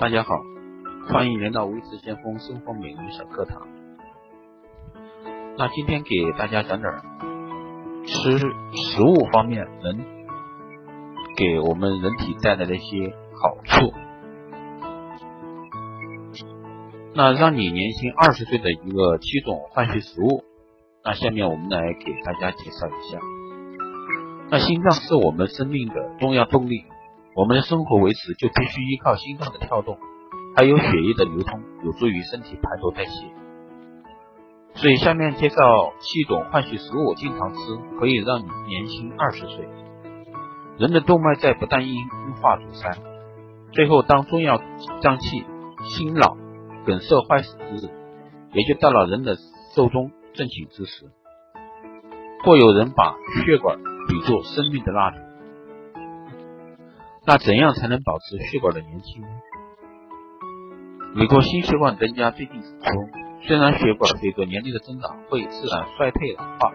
大家好，欢迎来到微知先锋生活美容小课堂。那今天给大家讲点吃食物方面能给我们人体带来的一些好处。那让你年轻二十岁的一个七种换血食物。那下面我们来给大家介绍一下。那心脏是我们生命的重要动力。我们的生活维持就必须依靠心脏的跳动，还有血液的流通，有助于身体排毒代谢。所以下面介绍七种换血食物，经常吃可以让你年轻二十岁。人的动脉在不断硬硬化阻塞，最后当重要脏器心脑梗塞坏死之日，也就到了人的寿终正寝之时。或有人把血管比作生命的蜡烛。那怎样才能保持血管的年轻呢？美国心血管专家最近指出，虽然血管随着年龄的增长会自然衰退老化，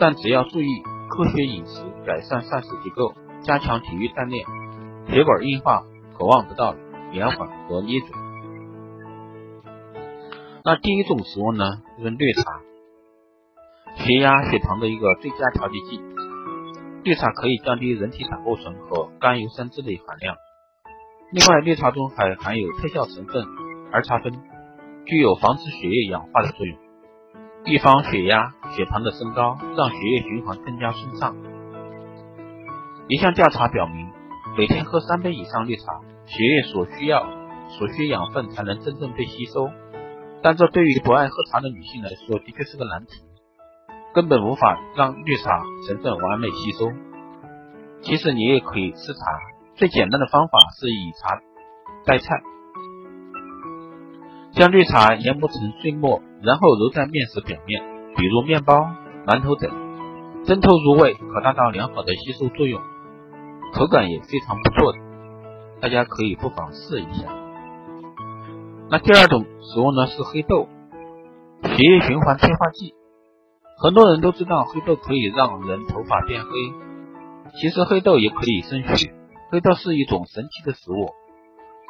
但只要注意科学饮食、改善膳食结构、加强体育锻炼，血管硬化可望得到延缓和捏准。那第一种食物呢，就是绿茶，血压、血糖的一个最佳调节剂。绿茶可以降低人体胆固醇和甘油三酯的含量。另外，绿茶中还含有特效成分儿茶酚，具有防止血液氧化的作用，预防血压、血糖的升高，让血液循环更加顺畅。一项调查表明，每天喝三杯以上绿茶，血液所需要所需养分才能真正被吸收。但这对于不爱喝茶的女性来说，的确是个难题。根本无法让绿茶成分完美吸收。其实你也可以吃茶，最简单的方法是以茶代菜，将绿茶研磨成碎末，然后揉在面食表面，比如面包、馒头等，蒸透入味，可达到良好的吸收作用，口感也非常不错。大家可以不妨试一下。那第二种食物呢是黑豆，血液循环催化剂。很多人都知道黑豆可以让人头发变黑，其实黑豆也可以生血。黑豆是一种神奇的食物，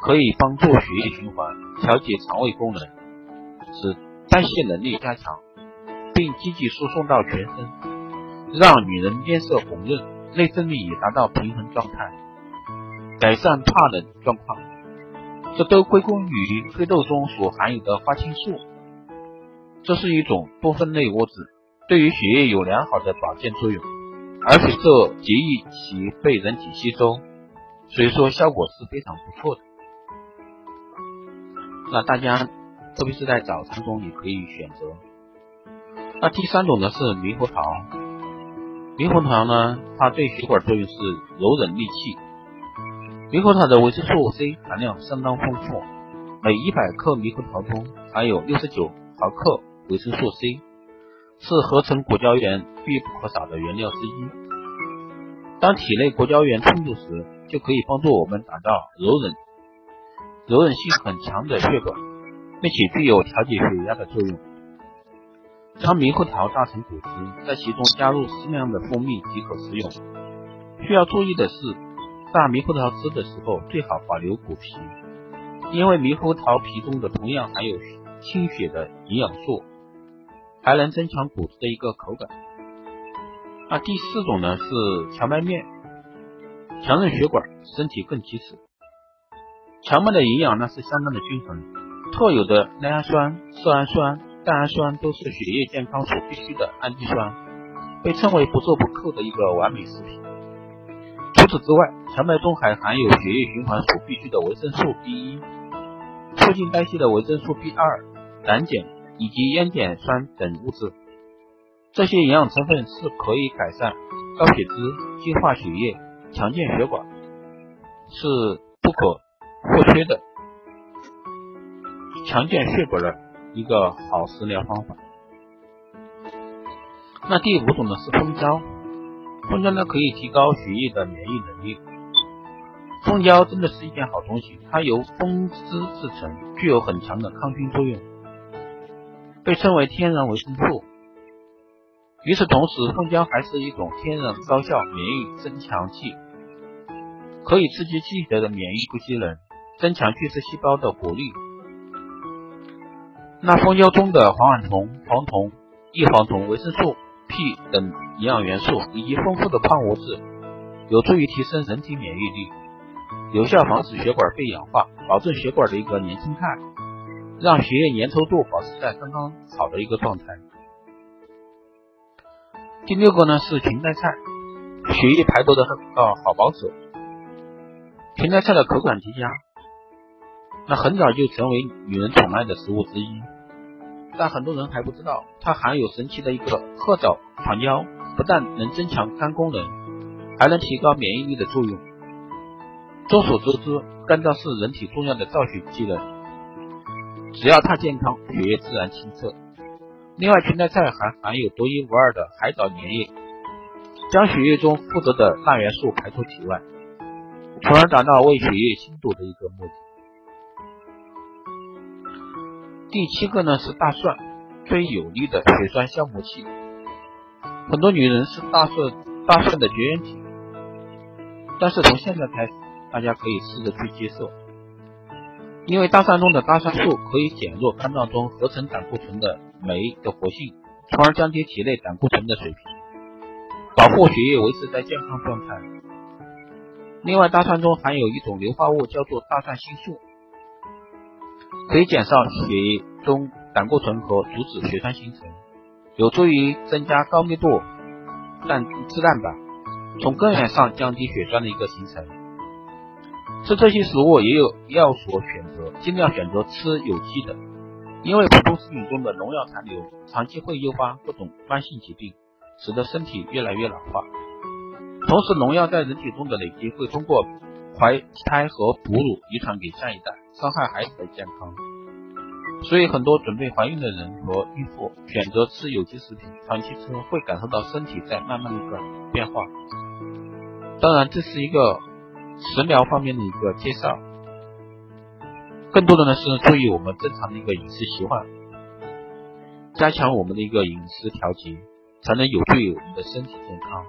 可以帮助血液循环，调节肠胃功能，使代谢能力加强，并积极输送到全身，让女人面色红润，内分泌也达到平衡状态，改善怕冷状况。这都归功于黑豆中所含有的花青素，这是一种多酚类物质。对于血液有良好的保健作用，而且这极易其被人体吸收，所以说效果是非常不错的。那大家特别是在早餐中也可以选择。那第三种呢是猕猴桃，猕猴桃呢它对血管作用是柔韧利器。猕猴桃的维生素 C 含量相当丰富，每一百克猕猴桃中含有六十九毫克维生素 C。是合成果胶原必不可少的原料之一。当体内果胶原充足时，就可以帮助我们打造柔韧、柔韧性很强的血管，并且具有调节血压的作用。将猕猴桃榨成果汁，在其中加入适量的蜂蜜即可食用。需要注意的是，榨猕猴桃汁的时候最好保留果皮，因为猕猴桃皮中的同样含有清血的营养素。还能增强骨质的一个口感。那第四种呢是荞麦面，强韧血管，身体更结实。荞麦的营养呢是相当的均衡，特有的赖氨酸、色氨酸、蛋氨酸都是血液健康所必需的氨基酸，被称为不折不扣的一个完美食品。除此之外，荞麦中还含有血液循环所必需的维生素 B 一，促进代谢的维生素 B 二，胆碱。以及烟碱酸等物质，这些营养成分是可以改善高血脂、净化血液、强健血管，是不可或缺的强健血管的一个好食疗方法。那第五种呢是蜂胶，蜂胶呢可以提高血液的免疫能力。蜂胶真的是一件好东西，它由蜂汁制成，具有很强的抗菌作用。被称为天然维生素。与此同时，蜂胶还是一种天然高效免疫增强剂，可以刺激机体的免疫不机能，增强巨噬细胞的活力。那蜂胶中的黄烷酮、黄酮、异黄酮、维生素 P 等营养元素以及丰富的矿物质，有助于提升人体免疫力，有效防止血管被氧化，保证血管的一个年轻态，让血液粘稠度保持在刚刚好的一个状态。第六个呢是裙带菜，血液排毒的呃好帮手。裙带菜的口感极佳，那很早就成为女人宠爱的食物之一。但很多人还不知道，它含有神奇的一个褐藻糖胶，不但能增强肝功能，还能提高免疫力的作用。众所周知，肝脏是人体重要的造血机能，只要它健康，血液自然清澈。另外，裙带菜还含有独一无二的海藻粘液，将血液中负责的钠元素排出体外，从而达到为血液清堵的一个目的。第七个呢是大蒜，最有力的血栓消磨器。很多女人是大蒜大蒜的绝缘体，但是从现在开始，大家可以试着去接受，因为大蒜中的大蒜素可以减弱肝脏中合成胆固醇的酶的活性，从而降低体内胆固醇的水平，保护血液维持在健康状态。另外，大蒜中含有一种硫化物，叫做大蒜新素。可以减少血液中胆固醇和阻止血栓形成，有助于增加高密度蛋脂蛋白，从根源上降低血栓的一个形成。吃这些食物也有要所选择，尽量选择吃有机的，因为普通食品中的农药残留，长期会诱发各种慢性疾病，使得身体越来越老化。同时，农药在人体中的累积会通过怀胎和哺乳遗传给下一代。伤害孩子的健康，所以很多准备怀孕的人和孕妇选择吃有机食品，长期吃会感受到身体在慢慢的一个变化。当然，这是一个食疗方面的一个介绍，更多的呢是注意我们正常的一个饮食习惯，加强我们的一个饮食调节，才能有助于我们的身体健康。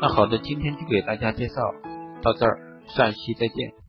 那好的，今天就给大家介绍到这儿，下一期再见。